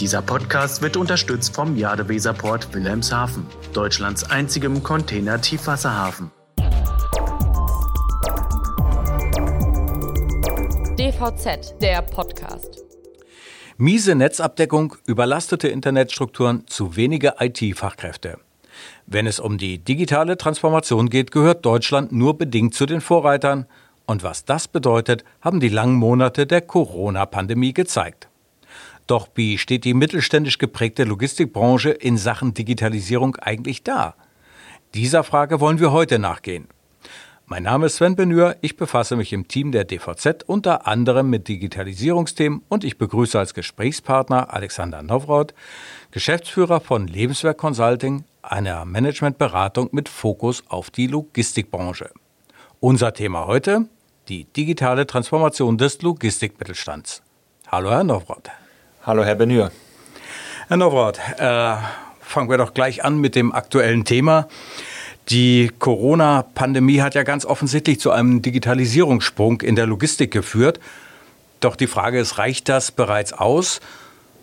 Dieser Podcast wird unterstützt vom Jadeweserport Wilhelmshaven, Deutschlands einzigem Container-Tiefwasserhafen. DVZ, der Podcast. Miese Netzabdeckung, überlastete Internetstrukturen, zu wenige IT-Fachkräfte. Wenn es um die digitale Transformation geht, gehört Deutschland nur bedingt zu den Vorreitern. Und was das bedeutet, haben die langen Monate der Corona-Pandemie gezeigt. Doch wie steht die mittelständisch geprägte Logistikbranche in Sachen Digitalisierung eigentlich da? Dieser Frage wollen wir heute nachgehen. Mein Name ist Sven Benür, ich befasse mich im Team der DVZ unter anderem mit Digitalisierungsthemen und ich begrüße als Gesprächspartner Alexander Nowroth, Geschäftsführer von Lebenswerk Consulting, einer Managementberatung mit Fokus auf die Logistikbranche. Unser Thema heute, die digitale Transformation des Logistikmittelstands. Hallo Herr Nowroth. Hallo Herr Benür. Herr Nowroth, äh, fangen wir doch gleich an mit dem aktuellen Thema. Die Corona-Pandemie hat ja ganz offensichtlich zu einem Digitalisierungssprung in der Logistik geführt. Doch die Frage ist, reicht das bereits aus?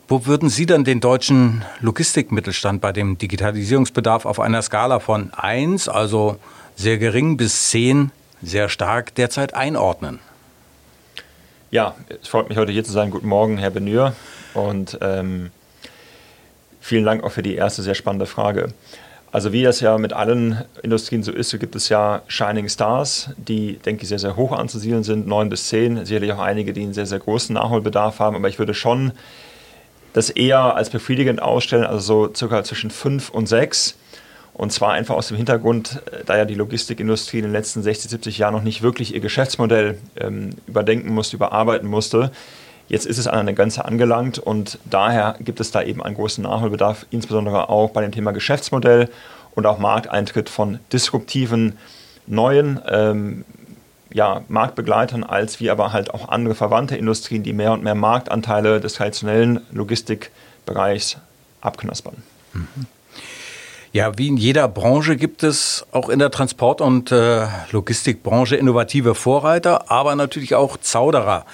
Wo würden Sie dann den deutschen Logistikmittelstand bei dem Digitalisierungsbedarf auf einer Skala von 1, also sehr gering, bis 10, sehr stark derzeit einordnen? Ja, es freut mich heute hier zu sein. Guten Morgen, Herr Benür. Und ähm, vielen Dank auch für die erste sehr spannende Frage. Also wie das ja mit allen Industrien so ist, so gibt es ja Shining Stars, die, denke ich, sehr, sehr hoch anzusiedeln sind, neun bis zehn. Sicherlich auch einige, die einen sehr, sehr großen Nachholbedarf haben. Aber ich würde schon das eher als befriedigend ausstellen, also so circa zwischen fünf und sechs. Und zwar einfach aus dem Hintergrund, äh, da ja die Logistikindustrie in den letzten 60, 70 Jahren noch nicht wirklich ihr Geschäftsmodell ähm, überdenken musste, überarbeiten musste. Jetzt ist es an eine Grenze angelangt und daher gibt es da eben einen großen Nachholbedarf, insbesondere auch bei dem Thema Geschäftsmodell und auch Markteintritt von disruptiven, neuen ähm, ja, Marktbegleitern, als wie aber halt auch andere verwandte Industrien, die mehr und mehr Marktanteile des traditionellen Logistikbereichs abknaspern. Mhm. Ja, wie in jeder Branche gibt es auch in der Transport- und äh, Logistikbranche innovative Vorreiter, aber natürlich auch Zauderer.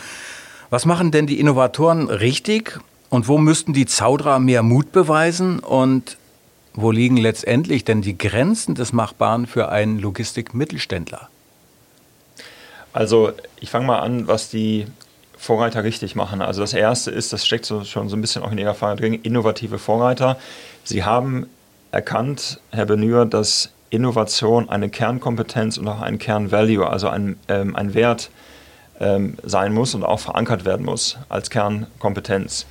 Was machen denn die Innovatoren richtig und wo müssten die Zauderer mehr Mut beweisen und wo liegen letztendlich denn die Grenzen des Machbaren für einen Logistikmittelständler? Also ich fange mal an, was die Vorreiter richtig machen. Also das erste ist, das steckt so, schon so ein bisschen auch in ihrer Frage drin, innovative Vorreiter. Sie haben erkannt, Herr Benür, dass Innovation eine Kernkompetenz und auch ein Kernvalue, also ein, ähm, ein Wert ähm, sein muss und auch verankert werden muss als Kernkompetenz.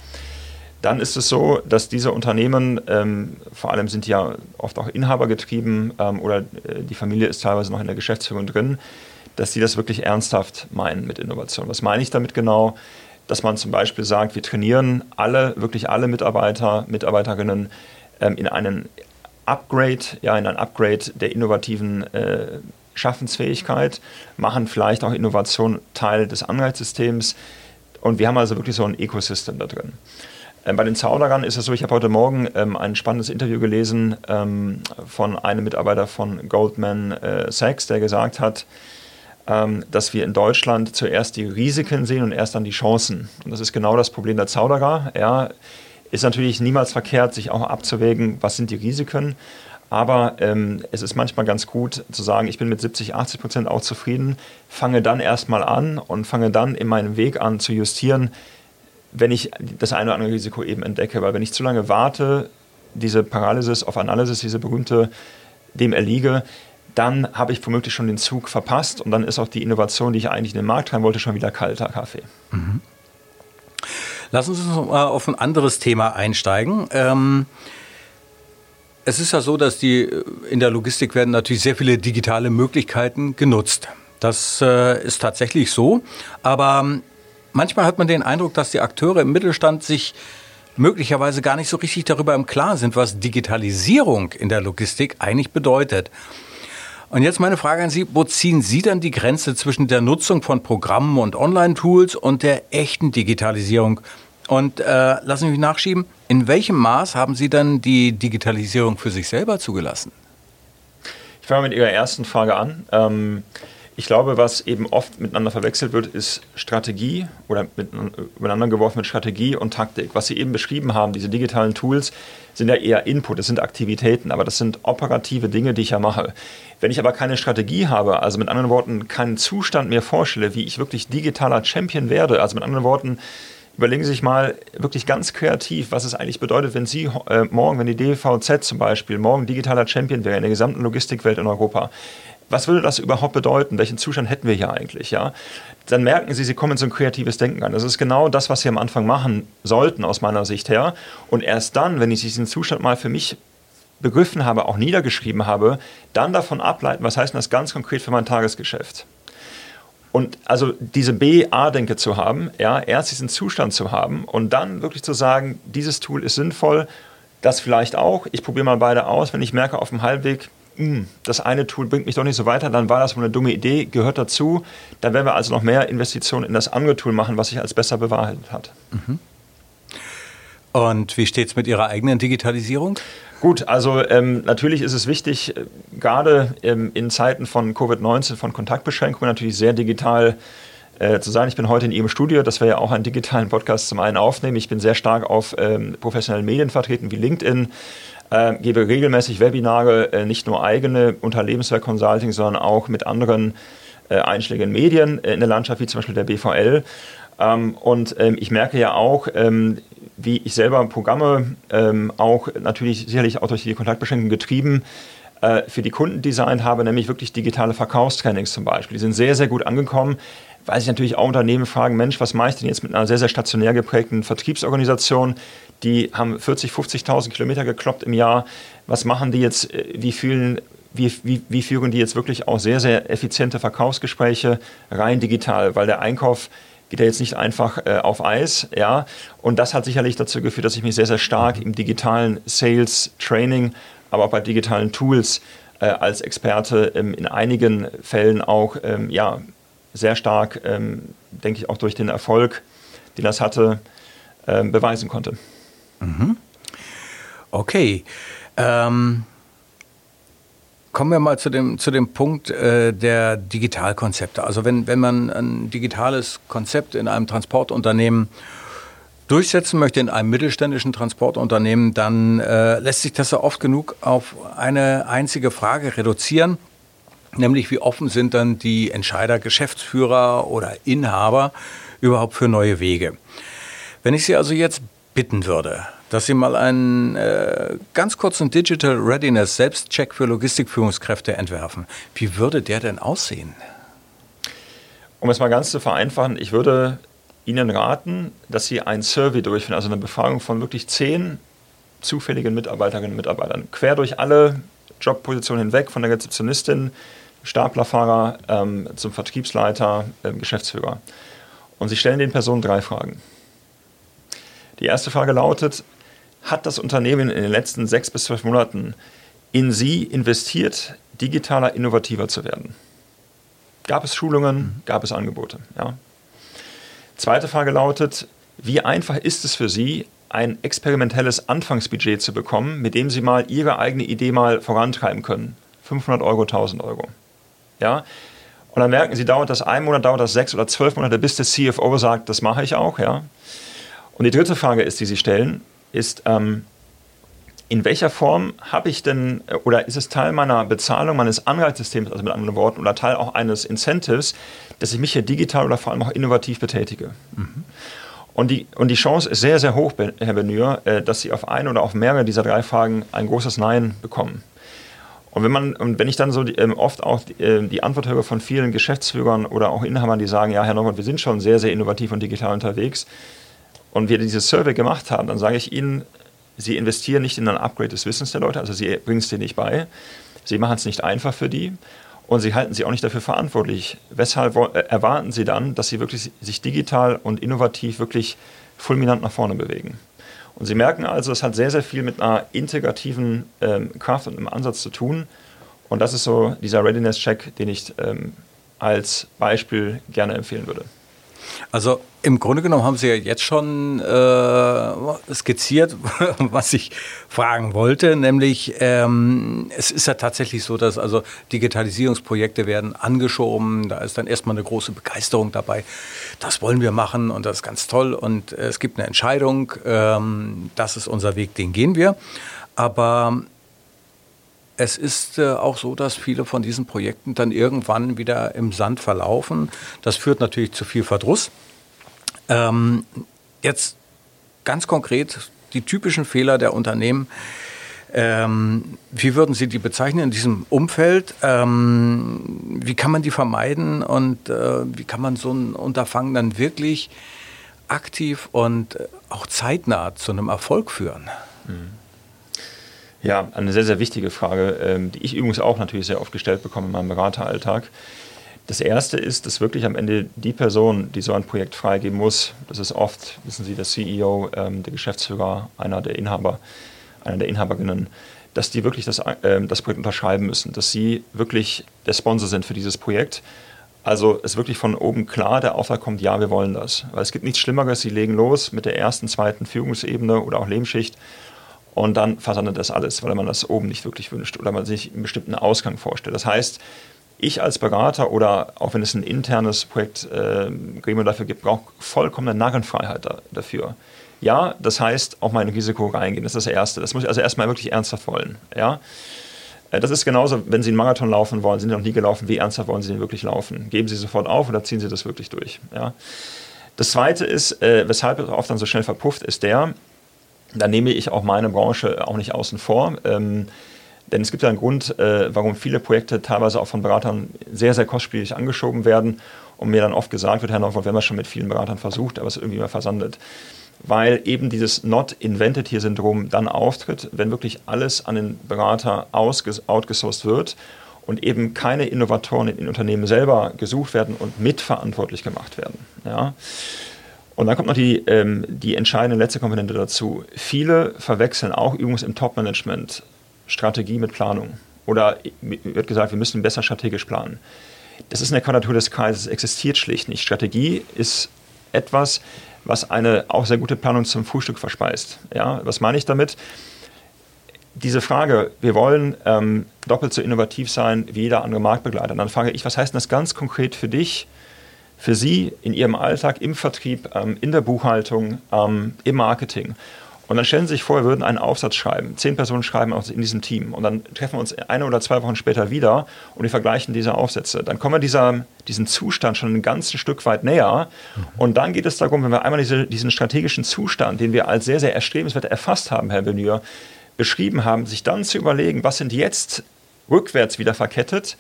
Dann ist es so, dass diese Unternehmen, ähm, vor allem sind ja oft auch inhabergetrieben ähm, oder äh, die Familie ist teilweise noch in der Geschäftsführung drin, dass sie das wirklich ernsthaft meinen mit Innovation. Was meine ich damit genau? Dass man zum Beispiel sagt, wir trainieren alle, wirklich alle Mitarbeiter, Mitarbeiterinnen ähm, in einen Upgrade, ja, in ein Upgrade der innovativen äh, Schaffensfähigkeit, machen vielleicht auch Innovation Teil des Anreizsystems. Und wir haben also wirklich so ein Ecosystem da drin. Ähm, bei den Zauderern ist es so, ich habe heute Morgen ähm, ein spannendes Interview gelesen ähm, von einem Mitarbeiter von Goldman äh, Sachs, der gesagt hat, ähm, dass wir in Deutschland zuerst die Risiken sehen und erst dann die Chancen. Und das ist genau das Problem der Zauderer. Ja, ist natürlich niemals verkehrt, sich auch abzuwägen, was sind die Risiken. Aber ähm, es ist manchmal ganz gut zu sagen, ich bin mit 70, 80 Prozent auch zufrieden, fange dann erstmal an und fange dann in meinem Weg an zu justieren, wenn ich das eine oder andere Risiko eben entdecke. Weil wenn ich zu lange warte, diese Paralysis auf Analysis, diese berühmte, dem erliege, dann habe ich womöglich schon den Zug verpasst und dann ist auch die Innovation, die ich eigentlich in den Markt rein wollte, schon wieder kalter Kaffee. Mhm. Lass uns mal auf ein anderes Thema einsteigen. Ähm, es ist ja so, dass die in der Logistik werden natürlich sehr viele digitale Möglichkeiten genutzt. Das äh, ist tatsächlich so. Aber ähm, manchmal hat man den Eindruck, dass die Akteure im Mittelstand sich möglicherweise gar nicht so richtig darüber im Klaren sind, was Digitalisierung in der Logistik eigentlich bedeutet. Und jetzt meine Frage an Sie, wo ziehen Sie dann die Grenze zwischen der Nutzung von Programmen und Online-Tools und der echten Digitalisierung? Und äh, lassen Sie mich nachschieben, in welchem Maß haben Sie dann die Digitalisierung für sich selber zugelassen? Ich fange mit Ihrer ersten Frage an. Ähm ich glaube, was eben oft miteinander verwechselt wird, ist Strategie oder miteinander geworfen mit Strategie und Taktik. Was Sie eben beschrieben haben, diese digitalen Tools, sind ja eher Input, das sind Aktivitäten, aber das sind operative Dinge, die ich ja mache. Wenn ich aber keine Strategie habe, also mit anderen Worten keinen Zustand mir vorstelle, wie ich wirklich digitaler Champion werde, also mit anderen Worten, überlegen Sie sich mal wirklich ganz kreativ, was es eigentlich bedeutet, wenn Sie äh, morgen, wenn die DVZ zum Beispiel morgen digitaler Champion wäre in der gesamten Logistikwelt in Europa was würde das überhaupt bedeuten? Welchen Zustand hätten wir hier eigentlich? Ja? Dann merken Sie, Sie kommen in so ein kreatives Denken an. Das ist genau das, was Sie am Anfang machen sollten, aus meiner Sicht her. Und erst dann, wenn ich diesen Zustand mal für mich begriffen habe, auch niedergeschrieben habe, dann davon ableiten, was heißt das ganz konkret für mein Tagesgeschäft? Und also diese B-A-Denke zu haben, ja, erst diesen Zustand zu haben und dann wirklich zu sagen, dieses Tool ist sinnvoll, das vielleicht auch, ich probiere mal beide aus, wenn ich merke auf dem Halbweg, hm, das eine Tool bringt mich doch nicht so weiter, dann war das wohl eine dumme Idee, gehört dazu. Dann werden wir also noch mehr Investitionen in das andere Tool machen, was sich als besser bewahrheitet hat. Mhm. Und wie steht es mit Ihrer eigenen Digitalisierung? Gut, also ähm, natürlich ist es wichtig, äh, gerade ähm, in Zeiten von Covid-19, von Kontaktbeschränkungen natürlich sehr digital äh, zu sein. Ich bin heute in Ihrem Studio, das wir ja auch einen digitalen Podcast zum einen aufnehmen. Ich bin sehr stark auf ähm, professionellen Medien vertreten wie LinkedIn, äh, gebe regelmäßig Webinare, äh, nicht nur eigene unter Lebenswerk Consulting, sondern auch mit anderen äh, einschlägigen Medien in der Landschaft, wie zum Beispiel der BVL. Ähm, und ähm, ich merke ja auch, ähm, wie ich selber Programme ähm, auch natürlich sicherlich auch durch die Kontaktbeschränkungen getrieben äh, für die Kunden designt habe, nämlich wirklich digitale Verkaufstrainings zum Beispiel. Die sind sehr, sehr gut angekommen weil sich natürlich auch Unternehmen fragen, Mensch, was mache ich denn jetzt mit einer sehr, sehr stationär geprägten Vertriebsorganisation? die haben 40, 50.000 Kilometer gekloppt im Jahr. Was machen die jetzt? Äh, wie fühlen wie, wie, wie, führen die jetzt wirklich auch sehr, sehr effiziente Verkaufsgespräche rein digital, weil der Einkauf geht ja jetzt nicht einfach äh, auf Eis, ja. Und das hat sicherlich dazu geführt, dass ich mich sehr, sehr stark im digitalen Sales Training, aber auch bei digitalen Tools äh, als Experte ähm, in einigen Fällen auch, ähm, ja, sehr stark, ähm, denke ich, auch durch den Erfolg, den das hatte, ähm, beweisen konnte. Mhm. Okay. Ähm, kommen wir mal zu dem, zu dem Punkt äh, der Digitalkonzepte. Also wenn, wenn man ein digitales Konzept in einem Transportunternehmen durchsetzen möchte, in einem mittelständischen Transportunternehmen, dann äh, lässt sich das ja oft genug auf eine einzige Frage reduzieren, nämlich wie offen sind dann die Entscheider, Geschäftsführer oder Inhaber überhaupt für neue Wege. Wenn ich Sie also jetzt bitten würde, dass Sie mal einen äh, ganz kurzen Digital Readiness Selbstcheck für Logistikführungskräfte entwerfen. Wie würde der denn aussehen? Um es mal ganz zu vereinfachen, ich würde Ihnen raten, dass Sie ein Survey durchführen, also eine Befragung von wirklich zehn zufälligen Mitarbeiterinnen und Mitarbeitern, quer durch alle Jobpositionen hinweg, von der Rezeptionistin, Staplerfahrer ähm, zum Vertriebsleiter, äh, Geschäftsführer. Und Sie stellen den Personen drei Fragen. Die erste Frage lautet, hat das Unternehmen in den letzten sechs bis zwölf Monaten in Sie investiert, digitaler, innovativer zu werden? Gab es Schulungen, gab es Angebote? Ja. Zweite Frage lautet, wie einfach ist es für Sie, ein experimentelles Anfangsbudget zu bekommen, mit dem Sie mal Ihre eigene Idee mal vorantreiben können? 500 Euro, 1000 Euro. Ja? Und dann merken Sie, dauert das ein Monat, dauert das sechs oder zwölf Monate, bis der CFO sagt, das mache ich auch. Ja? Und die dritte Frage ist, die Sie stellen, ist, ähm, in welcher Form habe ich denn, äh, oder ist es Teil meiner Bezahlung, meines Anreizsystems, also mit anderen Worten, oder Teil auch eines Incentives, dass ich mich hier digital oder vor allem auch innovativ betätige? Mhm. Und die, und die Chance ist sehr, sehr hoch, Herr Benür, äh, dass Sie auf eine oder auf mehrere dieser drei Fragen ein großes Nein bekommen. Und wenn man, und wenn ich dann so die, ähm, oft auch die, äh, die, Antwort höre von vielen Geschäftsführern oder auch Inhabern, die sagen, ja, Herr Norbert, wir sind schon sehr, sehr innovativ und digital unterwegs, und wir dieses Survey gemacht haben, dann sage ich Ihnen, Sie investieren nicht in ein Upgrade des Wissens der Leute, also Sie bringen es denen nicht bei. Sie machen es nicht einfach für die und Sie halten sie auch nicht dafür verantwortlich. Weshalb äh, erwarten Sie dann, dass Sie wirklich sich digital und innovativ wirklich fulminant nach vorne bewegen? Und Sie merken also, es hat sehr, sehr viel mit einer integrativen ähm, Kraft und einem Ansatz zu tun. Und das ist so dieser Readiness-Check, den ich ähm, als Beispiel gerne empfehlen würde. Also im Grunde genommen haben Sie ja jetzt schon äh, skizziert, was ich fragen wollte, nämlich ähm, es ist ja tatsächlich so, dass also Digitalisierungsprojekte werden angeschoben, da ist dann erstmal eine große Begeisterung dabei, das wollen wir machen und das ist ganz toll und es gibt eine Entscheidung, ähm, das ist unser Weg, den gehen wir, aber es ist äh, auch so, dass viele von diesen Projekten dann irgendwann wieder im Sand verlaufen. Das führt natürlich zu viel Verdruss. Ähm, jetzt ganz konkret die typischen Fehler der Unternehmen. Ähm, wie würden Sie die bezeichnen in diesem Umfeld? Ähm, wie kann man die vermeiden und äh, wie kann man so ein Unterfangen dann wirklich aktiv und äh, auch zeitnah zu einem Erfolg führen? Mhm. Ja, eine sehr, sehr wichtige Frage, ähm, die ich übrigens auch natürlich sehr oft gestellt bekomme in meinem Berateralltag. Das erste ist, dass wirklich am Ende die Person, die so ein Projekt freigeben muss, das ist oft, wissen Sie, der CEO, ähm, der Geschäftsführer, einer der Inhaber, einer der Inhaberinnen, dass die wirklich das, äh, das Projekt unterschreiben müssen, dass sie wirklich der Sponsor sind für dieses Projekt. Also es wirklich von oben klar der Auftrag kommt, ja, wir wollen das. Weil es gibt nichts Schlimmeres, sie legen los mit der ersten, zweiten Führungsebene oder auch Lebensschicht und dann versandet das alles, weil man das oben nicht wirklich wünscht oder man sich einen bestimmten Ausgang vorstellt. Das heißt, ich als Berater oder auch wenn es ein internes Projektgremium äh, dafür gibt, brauche vollkommene Narrenfreiheit da, dafür. Ja, das heißt, auch mein Risiko reingehen. Das ist das Erste. Das muss ich also erstmal wirklich ernsthaft wollen. Ja? Äh, das ist genauso, wenn Sie einen Marathon laufen wollen, sind Sie noch nie gelaufen, wie ernsthaft wollen Sie den wirklich laufen? Geben Sie sofort auf oder ziehen Sie das wirklich durch? Ja? Das Zweite ist, äh, weshalb es oft dann so schnell verpufft, ist der, da nehme ich auch meine Branche auch nicht außen vor. Ähm, denn es gibt ja einen Grund, äh, warum viele Projekte teilweise auch von Beratern sehr, sehr kostspielig angeschoben werden und mir dann oft gesagt wird, Herr Neufold, wir haben das schon mit vielen Beratern versucht, aber es ist irgendwie immer versandet. Weil eben dieses Not Invented Here Syndrom dann auftritt, wenn wirklich alles an den Berater outgesourced wird und eben keine Innovatoren in den Unternehmen selber gesucht werden und mitverantwortlich gemacht werden. Ja. Und dann kommt noch die, ähm, die entscheidende letzte Komponente dazu. Viele verwechseln auch übrigens im Top-Management Strategie mit Planung. Oder wird gesagt, wir müssen besser strategisch planen. Das ist in der Quadratur des Kreises, existiert schlicht nicht. Strategie ist etwas, was eine auch sehr gute Planung zum Frühstück verspeist. Ja, was meine ich damit? Diese Frage, wir wollen ähm, doppelt so innovativ sein wie jeder andere Marktbegleiter. Dann frage ich, was heißt denn das ganz konkret für dich, für Sie in Ihrem Alltag, im Vertrieb, ähm, in der Buchhaltung, ähm, im Marketing? Und dann stellen Sie sich vor, wir würden einen Aufsatz schreiben. Zehn Personen schreiben in diesem Team. Und dann treffen wir uns eine oder zwei Wochen später wieder und wir vergleichen diese Aufsätze. Dann kommen wir dieser, diesem Zustand schon ein ganzes Stück weit näher. Mhm. Und dann geht es darum, wenn wir einmal diese, diesen strategischen Zustand, den wir als sehr, sehr erstrebenswert erfasst haben, Herr Benür, beschrieben haben, sich dann zu überlegen, was sind jetzt rückwärts wieder verkettet,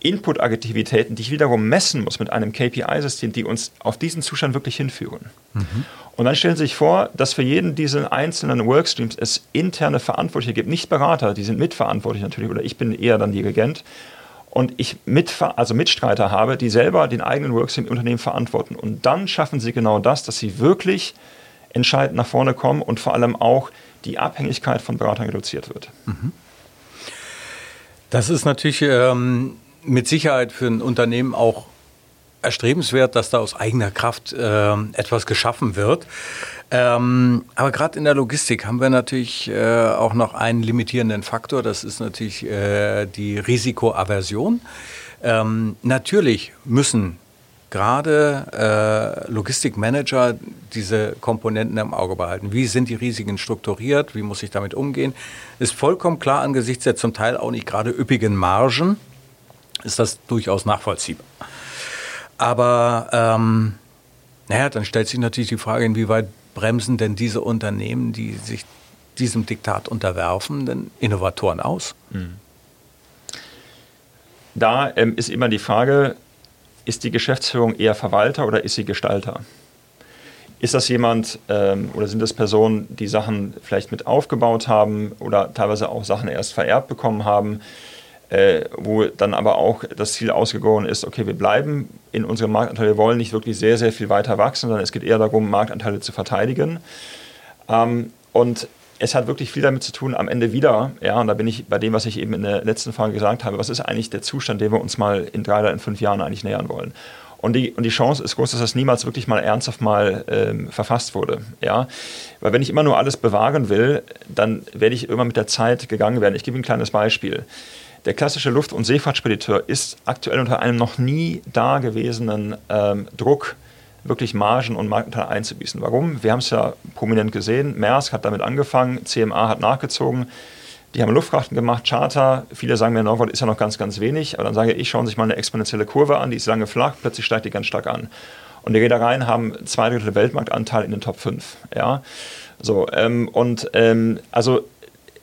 Input-Aktivitäten, die ich wiederum messen muss mit einem KPI-System, die uns auf diesen Zustand wirklich hinführen. Mhm. Und dann stellen Sie sich vor, dass für jeden dieser einzelnen Workstreams es interne Verantwortliche gibt, nicht Berater, die sind mitverantwortlich natürlich, oder ich bin eher dann Dirigent. Und ich mit, also Mitstreiter habe, die selber den eigenen Workstream im Unternehmen verantworten. Und dann schaffen sie genau das, dass sie wirklich entscheidend nach vorne kommen und vor allem auch die Abhängigkeit von Beratern reduziert wird. Mhm. Das ist natürlich ähm, mit Sicherheit für ein Unternehmen auch erstrebenswert, dass da aus eigener Kraft äh, etwas geschaffen wird. Ähm, aber gerade in der Logistik haben wir natürlich äh, auch noch einen limitierenden Faktor. Das ist natürlich äh, die Risikoaversion. Ähm, natürlich müssen gerade äh, Logistikmanager diese Komponenten im Auge behalten. Wie sind die Risiken strukturiert? Wie muss ich damit umgehen? Ist vollkommen klar angesichts der zum Teil auch nicht gerade üppigen Margen ist das durchaus nachvollziehbar. Aber ähm, naja, dann stellt sich natürlich die Frage, inwieweit bremsen denn diese Unternehmen, die sich diesem Diktat unterwerfen, denn Innovatoren aus? Mhm. Da ähm, ist immer die Frage, ist die Geschäftsführung eher Verwalter oder ist sie Gestalter? Ist das jemand ähm, oder sind das Personen, die Sachen vielleicht mit aufgebaut haben oder teilweise auch Sachen erst vererbt bekommen haben? Äh, wo dann aber auch das Ziel ausgegoren ist, okay, wir bleiben in unserem Marktanteil, wir wollen nicht wirklich sehr, sehr viel weiter wachsen, sondern es geht eher darum, Marktanteile zu verteidigen. Ähm, und es hat wirklich viel damit zu tun, am Ende wieder, ja, und da bin ich bei dem, was ich eben in der letzten Frage gesagt habe, was ist eigentlich der Zustand, dem wir uns mal in drei oder in fünf Jahren eigentlich nähern wollen? Und die, und die Chance ist groß, dass das niemals wirklich mal ernsthaft mal ähm, verfasst wurde. Ja? Weil wenn ich immer nur alles bewahren will, dann werde ich immer mit der Zeit gegangen werden. Ich gebe ein kleines Beispiel. Der klassische Luft- und Seefahrtspediteur ist aktuell unter einem noch nie dagewesenen ähm, Druck, wirklich Margen und Marktanteil einzubüßen. Warum? Wir haben es ja prominent gesehen. Maersk hat damit angefangen, CMA hat nachgezogen. Die haben Luftfrachten gemacht, Charter. Viele sagen mir, Norwald ist ja noch ganz, ganz wenig. Aber dann sage ich, schauen Sie sich mal eine exponentielle Kurve an, die ist lange flach, plötzlich steigt die ganz stark an. Und die Reedereien haben zwei Drittel Weltmarktanteil in den Top 5. Ja? So, ähm, und ähm, also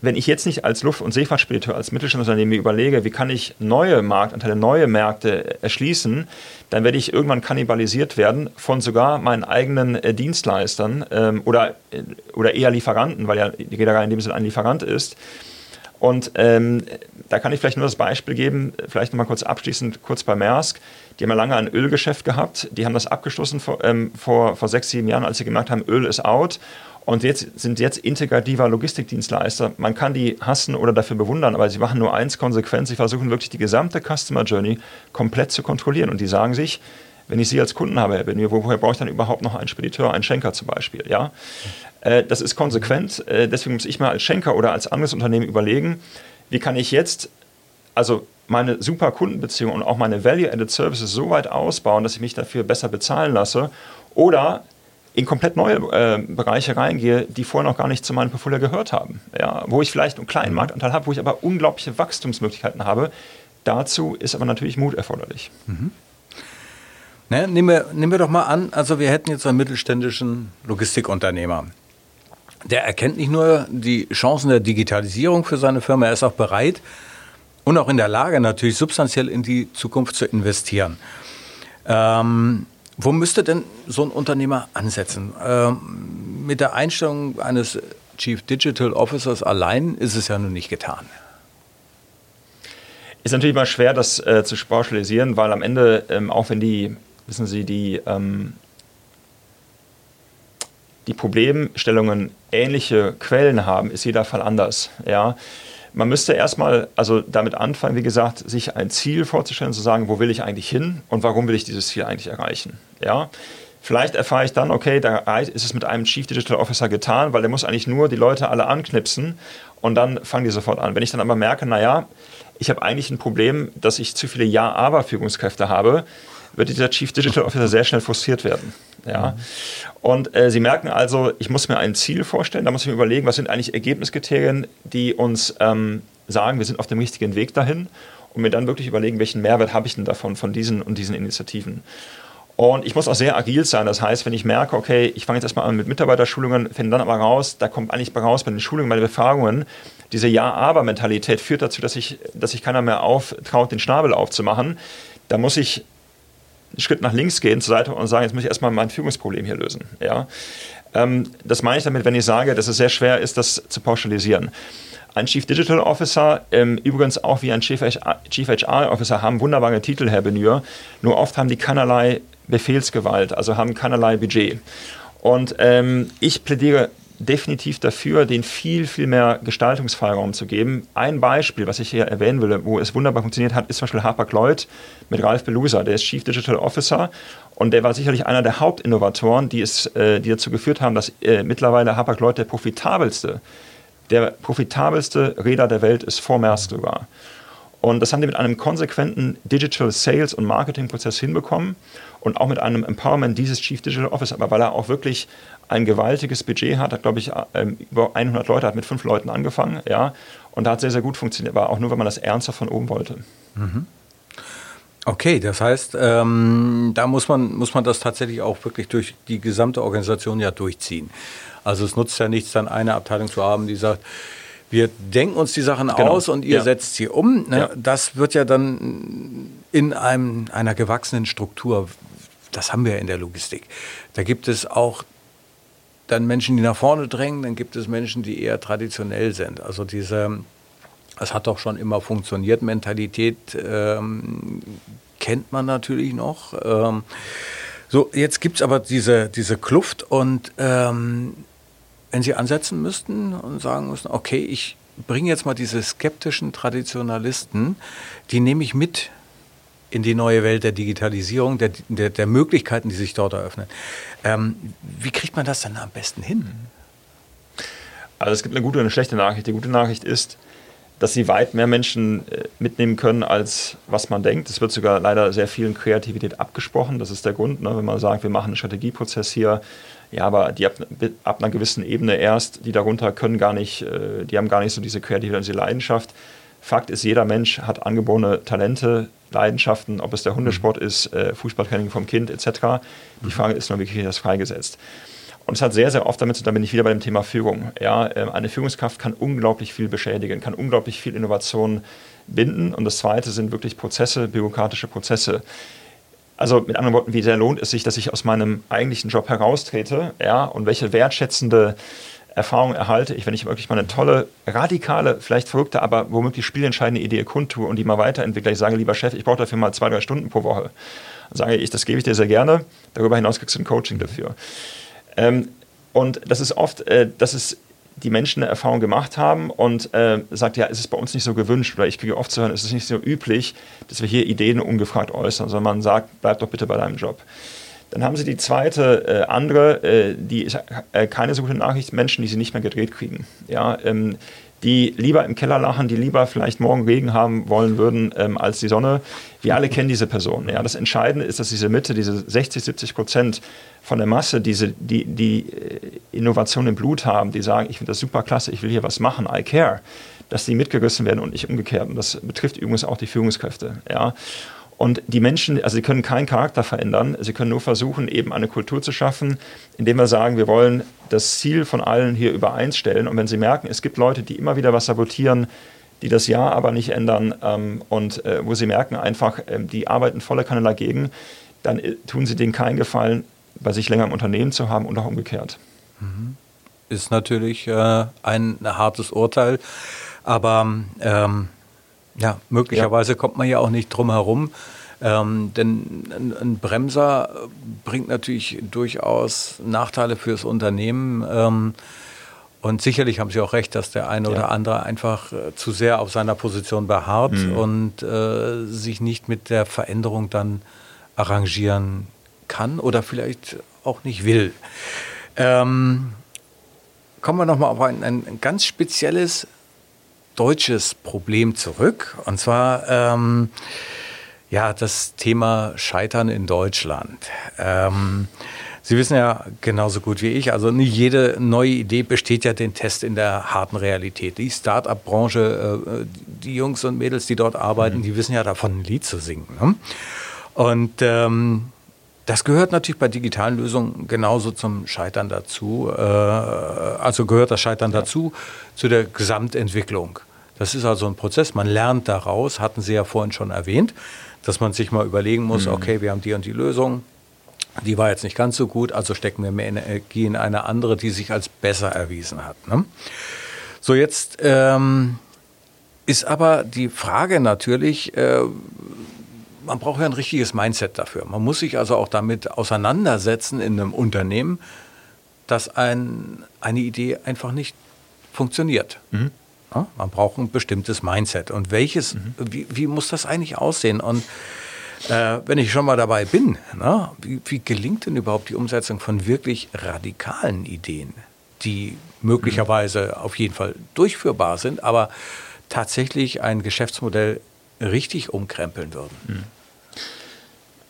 wenn ich jetzt nicht als Luft- und Seefahrtspediteur, als Mittelstandsunternehmen mir überlege, wie kann ich neue Marktanteile, neue Märkte erschließen, dann werde ich irgendwann kannibalisiert werden von sogar meinen eigenen äh, Dienstleistern ähm, oder, äh, oder eher Lieferanten, weil ja Reederei in dem Sinne ein Lieferant ist. Und ähm, da kann ich vielleicht nur das Beispiel geben, vielleicht nochmal kurz abschließend, kurz bei Maersk. Die haben ja lange ein Ölgeschäft gehabt, die haben das abgeschlossen vor, ähm, vor, vor sechs, sieben Jahren, als sie gemerkt haben, Öl ist out. Und jetzt sind jetzt integrativer Logistikdienstleister. Man kann die hassen oder dafür bewundern, aber sie machen nur eins konsequent. Sie versuchen wirklich die gesamte Customer Journey komplett zu kontrollieren. Und die sagen sich, wenn ich Sie als Kunden habe, Herr Benio, woher brauche ich dann überhaupt noch einen Spediteur, einen Schenker zum Beispiel? Ja? Äh, das ist konsequent. Äh, deswegen muss ich mal als Schenker oder als anderes Unternehmen überlegen, wie kann ich jetzt, also meine super Kundenbeziehung und auch meine Value-Added Services so weit ausbauen, dass ich mich dafür besser bezahlen lasse oder in komplett neue äh, Bereiche reingehe, die vorher noch gar nicht zu meinem Portfolio gehört haben. Ja, wo ich vielleicht einen kleinen. Marktanteil habe, wo ich aber unglaubliche Wachstumsmöglichkeiten habe. Dazu ist aber natürlich Mut erforderlich. Mhm. Ne, nehmen, wir, nehmen wir doch mal an, also wir hätten jetzt einen mittelständischen Logistikunternehmer. Der erkennt nicht nur die Chancen der Digitalisierung für seine Firma, er ist auch bereit und auch in der Lage, natürlich substanziell in die Zukunft zu investieren. Ähm, wo müsste denn so ein Unternehmer ansetzen? Ähm, mit der Einstellung eines Chief Digital Officers allein ist es ja nun nicht getan. Ist natürlich mal schwer, das äh, zu pauschalisieren, weil am Ende, ähm, auch wenn die, wissen Sie, die, ähm, die Problemstellungen ähnliche Quellen haben, ist jeder Fall anders. Ja? Man müsste erstmal also damit anfangen, wie gesagt, sich ein Ziel vorzustellen, zu sagen, wo will ich eigentlich hin und warum will ich dieses Ziel eigentlich erreichen. Ja? Vielleicht erfahre ich dann, okay, da ist es mit einem Chief Digital Officer getan, weil der muss eigentlich nur die Leute alle anknipsen und dann fangen die sofort an. Wenn ich dann aber merke, naja, ich habe eigentlich ein Problem, dass ich zu viele Ja-Aber-Führungskräfte habe, wird dieser Chief Digital Officer sehr schnell frustriert werden. Ja? Und äh, Sie merken also, ich muss mir ein Ziel vorstellen, da muss ich mir überlegen, was sind eigentlich Ergebniskriterien, die uns ähm, sagen, wir sind auf dem richtigen Weg dahin und mir dann wirklich überlegen, welchen Mehrwert habe ich denn davon, von diesen und diesen Initiativen. Und ich muss auch sehr agil sein. Das heißt, wenn ich merke, okay, ich fange jetzt erstmal an mit Mitarbeiterschulungen, finde dann aber raus, da kommt eigentlich raus bei den Schulungen, bei den Befragungen, diese Ja-Aber-Mentalität führt dazu, dass ich, dass sich keiner mehr auftraut, den Schnabel aufzumachen. Da muss ich einen Schritt nach links gehen zur Seite und sagen, jetzt muss ich erstmal mein Führungsproblem hier lösen. Ja? Ähm, das meine ich damit, wenn ich sage, dass es sehr schwer ist, das zu pauschalisieren. Ein Chief Digital Officer, ähm, übrigens auch wie ein Chief HR, Chief HR Officer, haben wunderbare Titel, Herr Benür. Nur oft haben die keinerlei Befehlsgewalt, also haben keinerlei Budget. Und ähm, ich plädiere definitiv dafür, den viel, viel mehr Gestaltungsfreiraum zu geben. Ein Beispiel, was ich hier erwähnen will, wo es wunderbar funktioniert hat, ist zum Beispiel Harper Lloyd mit Ralf Belusa. Der ist Chief Digital Officer und der war sicherlich einer der Hauptinnovatoren, die, es, äh, die dazu geführt haben, dass äh, mittlerweile Harper Lloyd der profitabelste, der profitabelste Räder der Welt ist, vor Maersk sogar. Und das haben die mit einem konsequenten Digital Sales und Marketing Prozess hinbekommen und auch mit einem Empowerment dieses Chief Digital Officer, aber weil er auch wirklich ein gewaltiges Budget hat, hat glaube ich ähm, über 100 Leute, hat mit fünf Leuten angefangen, ja, und da hat sehr, sehr gut funktioniert, aber auch nur, wenn man das ernsthaft von oben wollte. Mhm. Okay, das heißt, ähm, da muss man, muss man das tatsächlich auch wirklich durch die gesamte Organisation ja durchziehen. Also es nutzt ja nichts, dann eine Abteilung zu haben, die sagt, wir denken uns die Sachen genau. aus und ihr ja. setzt sie um. Ne? Ja. Das wird ja dann in einem, einer gewachsenen Struktur, das haben wir in der Logistik. Da gibt es auch dann Menschen, die nach vorne drängen, dann gibt es Menschen, die eher traditionell sind. Also diese, das hat doch schon immer funktioniert, Mentalität ähm, kennt man natürlich noch. Ähm, so, jetzt gibt es aber diese, diese Kluft und ähm, wenn Sie ansetzen müssten und sagen müssten, okay, ich bringe jetzt mal diese skeptischen Traditionalisten, die nehme ich mit in die neue Welt der Digitalisierung, der, der, der Möglichkeiten, die sich dort eröffnen. Ähm, wie kriegt man das dann am besten hin? Also es gibt eine gute und eine schlechte Nachricht. Die gute Nachricht ist, dass sie weit mehr Menschen äh, mitnehmen können, als was man denkt. Es wird sogar leider sehr vielen Kreativität abgesprochen. Das ist der Grund, ne, wenn man sagt, wir machen einen Strategieprozess hier. Ja, aber die ab, ab einer gewissen Ebene erst, die darunter können gar nicht, äh, die haben gar nicht so diese Kreativität und diese Leidenschaft. Fakt ist, jeder Mensch hat angeborene Talente, Leidenschaften, ob es der Hundesport ist, äh, Fußballtraining vom Kind etc. Die Frage ist nur, wie kriege ich das freigesetzt? Und es hat sehr, sehr oft damit zu tun, da bin ich wieder bei dem Thema Führung. Ja, ähm, eine Führungskraft kann unglaublich viel beschädigen, kann unglaublich viel Innovation binden. Und das Zweite sind wirklich Prozesse, bürokratische Prozesse. Also mit anderen Worten, wie sehr lohnt es sich, dass ich aus meinem eigentlichen Job heraustrete ja, und welche wertschätzende Erfahrung erhalte ich, wenn ich wirklich mal eine tolle, radikale, vielleicht verrückte, aber womöglich spielentscheidende Idee kundtue und die mal weiterentwickle. Ich sage, lieber Chef, ich brauche dafür mal zwei, drei Stunden pro Woche. Dann sage ich, das gebe ich dir sehr gerne. Darüber hinaus kriegst du ein Coaching dafür. Ähm, und das ist oft, äh, dass es die Menschen eine Erfahrung gemacht haben und äh, sagt, ja, ist bei uns nicht so gewünscht oder ich kriege oft zu hören, ist es nicht so üblich, dass wir hier Ideen ungefragt äußern, sondern man sagt, bleib doch bitte bei deinem Job. Dann haben sie die zweite äh, andere, äh, die ist äh, keine so gute Nachricht, Menschen, die sie nicht mehr gedreht kriegen. Ja, ähm, die lieber im Keller lachen, die lieber vielleicht morgen Regen haben wollen würden ähm, als die Sonne. Wir alle kennen diese Personen. Ja. Das Entscheidende ist, dass diese Mitte, diese 60, 70 Prozent von der Masse, diese, die, die äh, Innovation im Blut haben, die sagen, ich finde das super klasse, ich will hier was machen, I care, dass die mitgerissen werden und nicht umgekehrt. Und das betrifft übrigens auch die Führungskräfte. Ja. Und die Menschen, also sie können keinen Charakter verändern, sie können nur versuchen, eben eine Kultur zu schaffen, indem wir sagen, wir wollen das Ziel von allen hier übereinstellen. Und wenn sie merken, es gibt Leute, die immer wieder was sabotieren, die das Ja aber nicht ändern ähm, und äh, wo sie merken einfach, äh, die arbeiten volle Kanne dagegen, dann äh, tun sie denen keinen Gefallen, bei sich länger im Unternehmen zu haben und auch umgekehrt. Mhm. Ist natürlich äh, ein hartes Urteil, aber ähm ja, möglicherweise ja. kommt man ja auch nicht drum herum. Ähm, denn ein, ein, Bremser bringt natürlich durchaus Nachteile fürs Unternehmen. Ähm, und sicherlich haben Sie auch recht, dass der eine ja. oder andere einfach äh, zu sehr auf seiner Position beharrt mhm. und äh, sich nicht mit der Veränderung dann arrangieren kann oder vielleicht auch nicht will. Ähm, kommen wir nochmal auf ein, ein ganz spezielles deutsches Problem zurück. Und zwar ähm, ja das Thema Scheitern in Deutschland. Ähm, Sie wissen ja genauso gut wie ich, also nicht jede neue Idee besteht ja den Test in der harten Realität. Die Start-up-Branche, äh, die Jungs und Mädels, die dort arbeiten, mhm. die wissen ja davon, ein Lied zu singen. Ne? Und ähm, das gehört natürlich bei digitalen Lösungen genauso zum Scheitern dazu. Äh, also gehört das Scheitern dazu, zu der Gesamtentwicklung. Das ist also ein Prozess, man lernt daraus, hatten Sie ja vorhin schon erwähnt, dass man sich mal überlegen muss, mhm. okay, wir haben die und die Lösung, die war jetzt nicht ganz so gut, also stecken wir mehr Energie in eine andere, die sich als besser erwiesen hat. Ne? So, jetzt ähm, ist aber die Frage natürlich, äh, man braucht ja ein richtiges Mindset dafür. Man muss sich also auch damit auseinandersetzen in einem Unternehmen, dass ein, eine Idee einfach nicht funktioniert. Mhm. Man braucht ein bestimmtes Mindset. Und welches, mhm. wie, wie, muss das eigentlich aussehen? Und äh, wenn ich schon mal dabei bin, na, wie, wie, gelingt denn überhaupt die Umsetzung von wirklich radikalen Ideen, die möglicherweise mhm. auf jeden Fall durchführbar sind, aber tatsächlich ein Geschäftsmodell richtig umkrempeln würden? Mhm.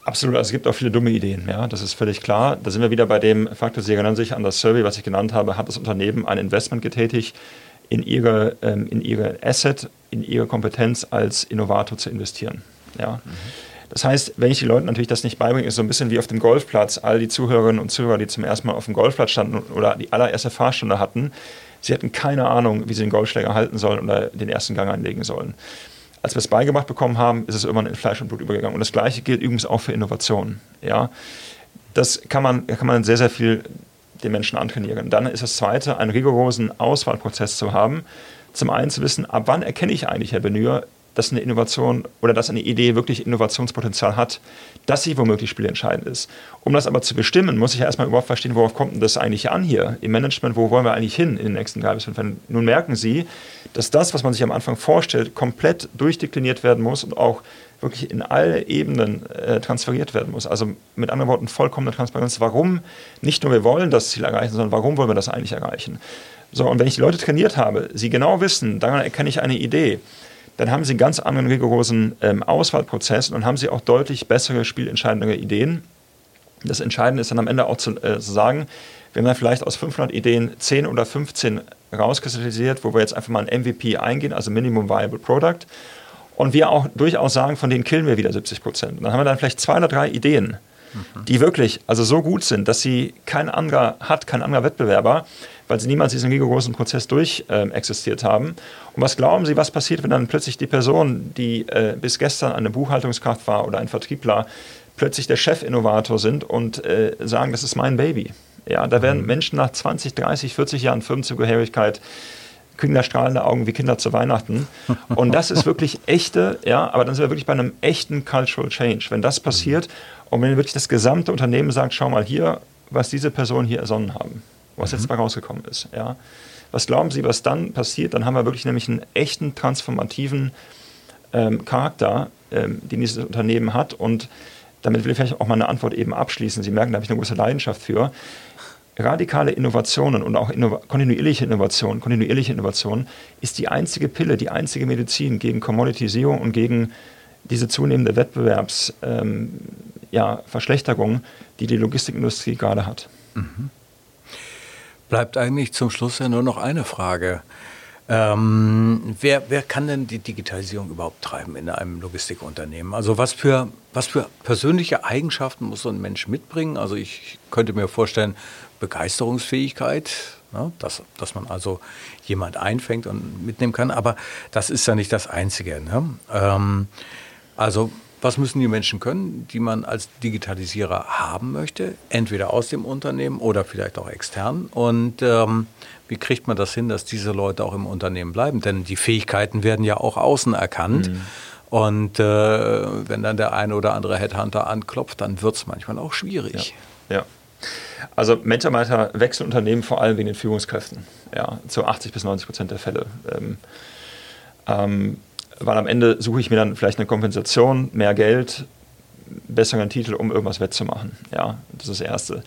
Absolut, also es gibt auch viele dumme Ideen, ja, das ist völlig klar. Da sind wir wieder bei dem Faktor, Sie erinnern sich an das Survey, was ich genannt habe, hat das Unternehmen ein Investment getätigt, in ihre, ähm, in ihre Asset, in ihre Kompetenz als Innovator zu investieren. Ja. Mhm. Das heißt, wenn ich die Leute natürlich das nicht beibringe, ist so ein bisschen wie auf dem Golfplatz. All die Zuhörerinnen und Zuhörer, die zum ersten Mal auf dem Golfplatz standen oder die allererste Fahrstunde hatten, sie hatten keine Ahnung, wie sie den Golfschläger halten sollen oder den ersten Gang einlegen sollen. Als wir es beigebracht bekommen haben, ist es irgendwann in Fleisch und Blut übergegangen. Und das Gleiche gilt übrigens auch für Innovationen. Ja. Das kann man, kann man sehr, sehr viel den Menschen antrainieren. Dann ist das Zweite, einen rigorosen Auswahlprozess zu haben. Zum einen zu wissen, ab wann erkenne ich eigentlich, Herr Benür, dass eine Innovation oder dass eine Idee wirklich Innovationspotenzial hat, dass sie womöglich spielentscheidend ist. Um das aber zu bestimmen, muss ich ja erstmal überhaupt verstehen, worauf kommt denn das eigentlich an hier im Management, wo wollen wir eigentlich hin in den nächsten drei bis fünf Jahren. Nun merken Sie, dass das, was man sich am Anfang vorstellt, komplett durchdekliniert werden muss und auch wirklich in alle Ebenen äh, transferiert werden muss. Also mit anderen Worten vollkommene Transparenz. Warum nicht nur wir wollen das Ziel erreichen, sondern warum wollen wir das eigentlich erreichen? So, und wenn ich die Leute trainiert habe, sie genau wissen, daran erkenne ich eine Idee, dann haben sie einen ganz anderen rigorosen ähm, Auswahlprozess und haben sie auch deutlich bessere, spielentscheidendere Ideen. Das Entscheidende ist dann am Ende auch zu, äh, zu sagen, wir haben dann vielleicht aus 500 Ideen 10 oder 15 rauskristallisiert, wo wir jetzt einfach mal ein MVP eingehen, also Minimum Viable Product. Und wir auch durchaus sagen, von denen killen wir wieder 70 Prozent. Dann haben wir dann vielleicht zwei oder drei Ideen, mhm. die wirklich also so gut sind, dass sie kein anderer hat, kein anderer Wettbewerber, weil sie niemals diesen rigorosen Prozess durch äh, existiert haben. Und was glauben Sie, was passiert, wenn dann plötzlich die Person, die äh, bis gestern eine Buchhaltungskraft war oder ein Vertriebler, plötzlich der Chefinnovator sind und äh, sagen, das ist mein Baby. Ja, da werden mhm. Menschen nach 20, 30, 40 Jahren Firmenzugehörigkeit kriegen da strahlende Augen wie Kinder zu Weihnachten. Und das ist wirklich echte, ja, aber dann sind wir wirklich bei einem echten Cultural Change. Wenn das passiert und wenn wirklich das gesamte Unternehmen sagt, schau mal hier, was diese Personen hier ersonnen haben was mhm. jetzt mal rausgekommen ist. Ja. Was glauben Sie, was dann passiert? Dann haben wir wirklich nämlich einen echten transformativen ähm, Charakter, ähm, den dieses Unternehmen hat. Und damit will ich vielleicht auch mal eine Antwort eben abschließen. Sie merken, da habe ich eine große Leidenschaft für. Radikale Innovationen und auch innov kontinuierliche Innovation, kontinuierliche Innovation ist die einzige Pille, die einzige Medizin gegen Commoditysierung und gegen diese zunehmende Wettbewerbsverschlechterung, ähm, ja, die die Logistikindustrie gerade hat. Mhm bleibt eigentlich zum Schluss ja nur noch eine Frage. Ähm, wer, wer kann denn die Digitalisierung überhaupt treiben in einem Logistikunternehmen? Also was für, was für persönliche Eigenschaften muss so ein Mensch mitbringen? Also ich könnte mir vorstellen, Begeisterungsfähigkeit, ne? dass, dass man also jemand einfängt und mitnehmen kann. Aber das ist ja nicht das Einzige. Ne? Ähm, also was müssen die Menschen können, die man als Digitalisierer haben möchte? Entweder aus dem Unternehmen oder vielleicht auch extern. Und ähm, wie kriegt man das hin, dass diese Leute auch im Unternehmen bleiben? Denn die Fähigkeiten werden ja auch außen erkannt. Mhm. Und äh, wenn dann der eine oder andere Headhunter anklopft, dann wird es manchmal auch schwierig. Ja. ja. Also Mitarbeiter wechseln Unternehmen vor allem wegen den Führungskräften. Ja, zu 80 bis 90 Prozent der Fälle. Ähm, ähm, weil am Ende suche ich mir dann vielleicht eine Kompensation, mehr Geld, besseren Titel, um irgendwas wettzumachen. Ja, das ist das Erste.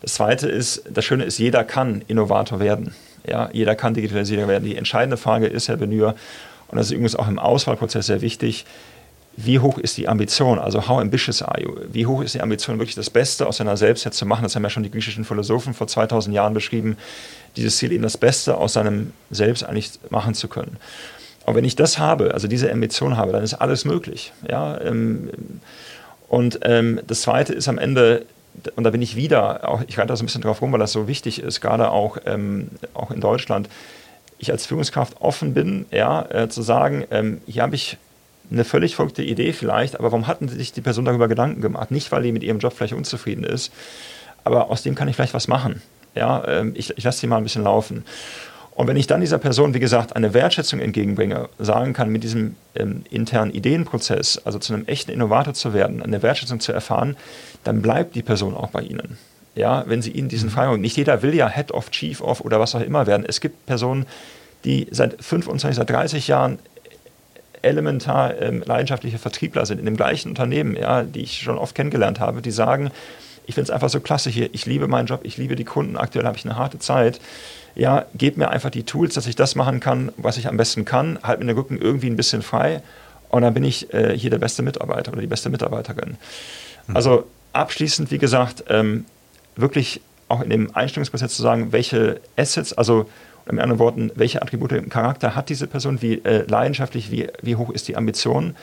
Das Zweite ist, das Schöne ist, jeder kann Innovator werden. Ja, jeder kann Digitalisierer werden. Die entscheidende Frage ist, Herr Benür, und das ist übrigens auch im Auswahlprozess sehr wichtig, wie hoch ist die Ambition? Also how ambitious are you? Wie hoch ist die Ambition, wirklich das Beste aus seiner Selbst zu machen? Das haben ja schon die griechischen Philosophen vor 2000 Jahren beschrieben, dieses Ziel eben das Beste aus seinem Selbst eigentlich machen zu können. Und wenn ich das habe, also diese Ambition habe, dann ist alles möglich. Ja? Ähm, und ähm, das Zweite ist am Ende, und da bin ich wieder, auch, ich reite da so ein bisschen drauf rum, weil das so wichtig ist, gerade auch, ähm, auch in Deutschland, ich als Führungskraft offen bin, ja, äh, zu sagen, ähm, hier habe ich eine völlig verrückte Idee vielleicht, aber warum hatten sich die Person darüber Gedanken gemacht? Nicht, weil die mit ihrem Job vielleicht unzufrieden ist, aber aus dem kann ich vielleicht was machen. Ja, ähm, ich, ich lasse sie mal ein bisschen laufen. Und wenn ich dann dieser Person, wie gesagt, eine Wertschätzung entgegenbringe, sagen kann, mit diesem ähm, internen Ideenprozess, also zu einem echten Innovator zu werden, eine Wertschätzung zu erfahren, dann bleibt die Person auch bei Ihnen. Ja, wenn Sie Ihnen diesen mhm. Freiraum, nicht jeder will ja Head of, Chief of oder was auch immer werden. Es gibt Personen, die seit 25, seit 30 Jahren elementar ähm, leidenschaftliche Vertriebler sind in dem gleichen Unternehmen, ja, die ich schon oft kennengelernt habe, die sagen, ich finde es einfach so klasse hier, ich liebe meinen Job, ich liebe die Kunden, aktuell habe ich eine harte Zeit ja, gebt mir einfach die Tools, dass ich das machen kann, was ich am besten kann, halt mir den Rücken irgendwie ein bisschen frei und dann bin ich äh, hier der beste Mitarbeiter oder die beste Mitarbeiterin. Mhm. Also abschließend, wie gesagt, ähm, wirklich auch in dem Einstellungsprozess zu sagen, welche Assets, also mit anderen Worten, welche Attribute im Charakter hat diese Person, wie äh, leidenschaftlich, wie, wie hoch ist die Ambition,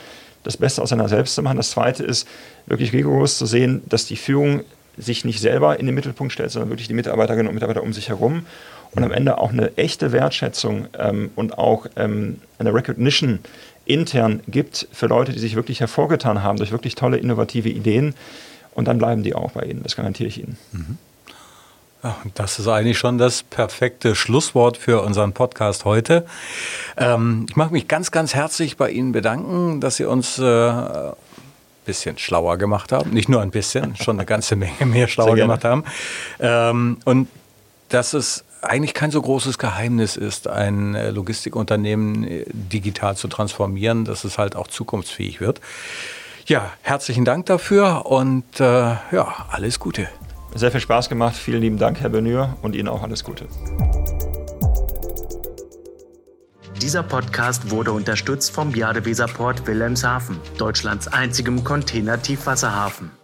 das Beste aus seiner selbst zu machen. Das Zweite ist wirklich rigoros zu sehen, dass die Führung sich nicht selber in den Mittelpunkt stellt, sondern wirklich die Mitarbeiterinnen und Mitarbeiter um sich herum und am Ende auch eine echte Wertschätzung ähm, und auch ähm, eine Recognition intern gibt für Leute, die sich wirklich hervorgetan haben durch wirklich tolle, innovative Ideen. Und dann bleiben die auch bei Ihnen, das garantiere ich Ihnen. Mhm. Ja, das ist eigentlich schon das perfekte Schlusswort für unseren Podcast heute. Ähm, ich mag mich ganz, ganz herzlich bei Ihnen bedanken, dass Sie uns äh, bisschen schlauer gemacht haben. Nicht nur ein bisschen, schon eine ganze Menge mehr schlauer gemacht haben. Ähm, und dass es eigentlich kein so großes Geheimnis ist, ein äh, Logistikunternehmen äh, digital zu transformieren, dass es halt auch zukunftsfähig wird. Ja, herzlichen Dank dafür und äh, ja, alles Gute. Sehr viel Spaß gemacht. Vielen lieben Dank, Herr Benür, und Ihnen auch alles Gute. Dieser Podcast wurde unterstützt vom Jadeweserport Wilhelmshaven, Deutschlands einzigem Container-Tiefwasserhafen.